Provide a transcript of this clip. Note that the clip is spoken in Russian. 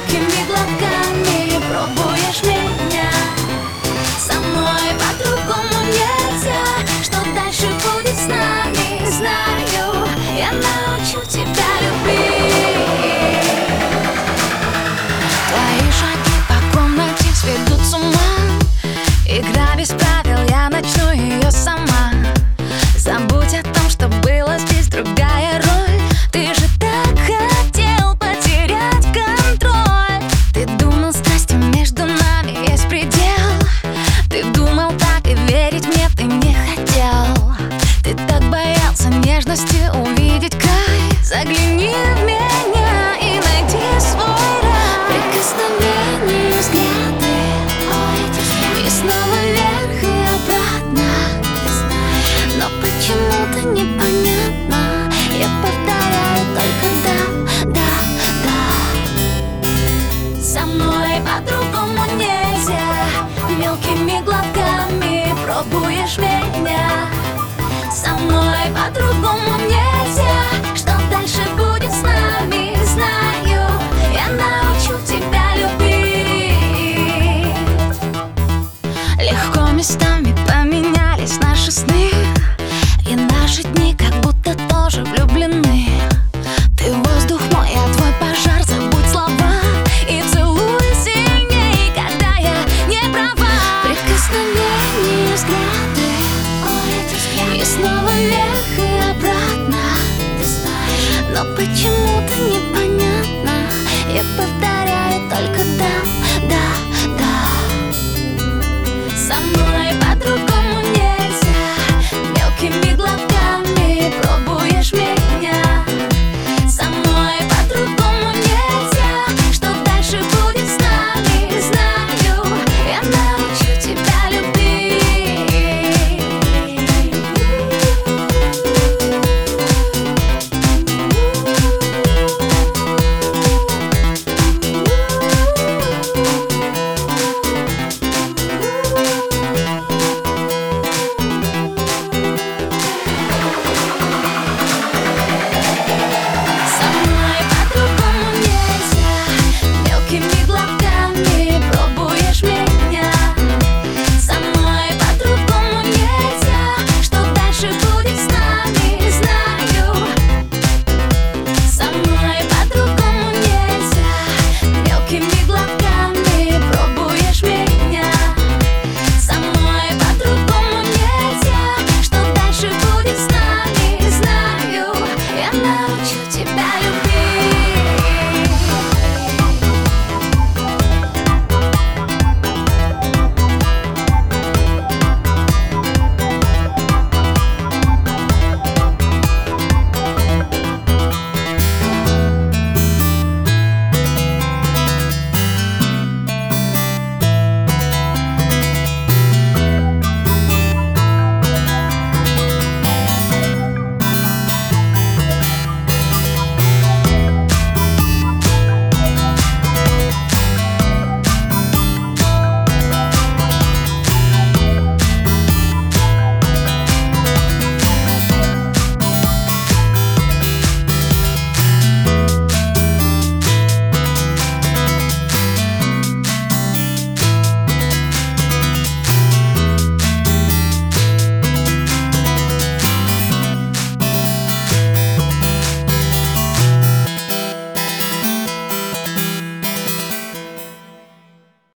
Мелкими глотками пробуешь меня. Со мной по-другому нельзя Что дальше будет с нами, знаю. Я на меня Со мной по-другому но почему-то